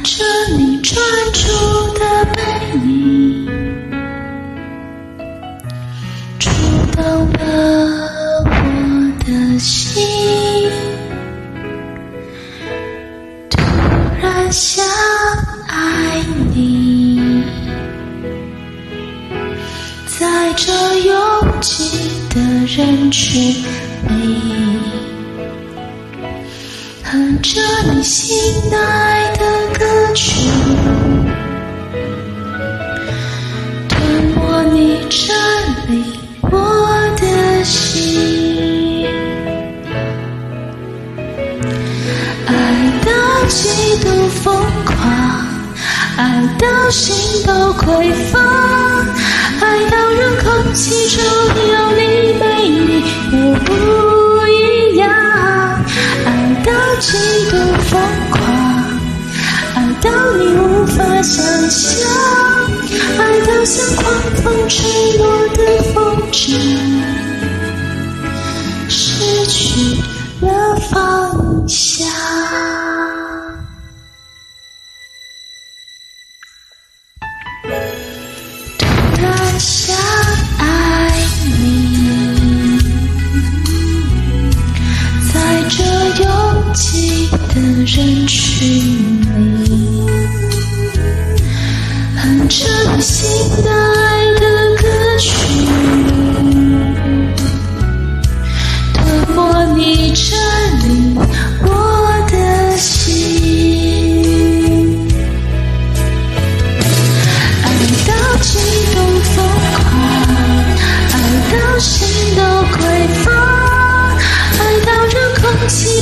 看着你专注的背影，触动了我的心，突然想爱你，在这拥挤的人群里，哼着你心爱。去，吞没你占领我的心，爱到极度疯狂，爱到心都匮乏，爱到让空气中。风吹落的风筝，失去了方向。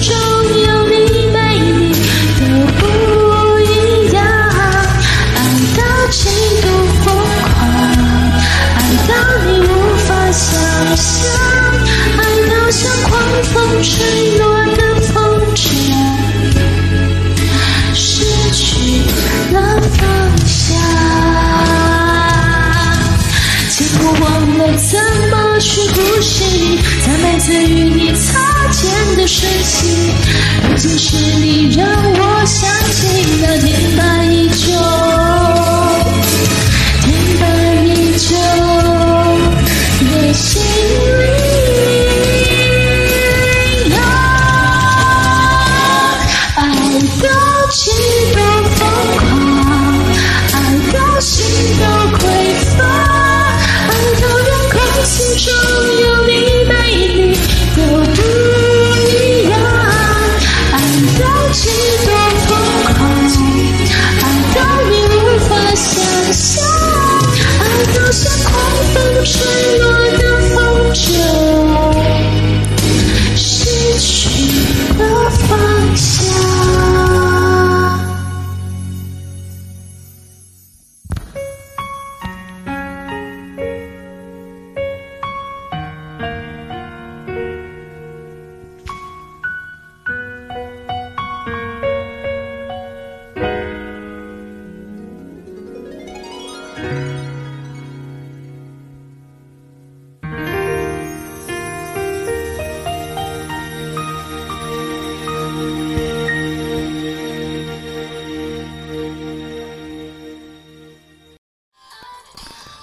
中有你没你都不一样，爱到极度疯狂，爱到你无法想象，爱到像狂风吹落的风筝，失去了方向，几后忘了怎么去呼吸，在每次与你。擦深情，如今是你让我想起那天代。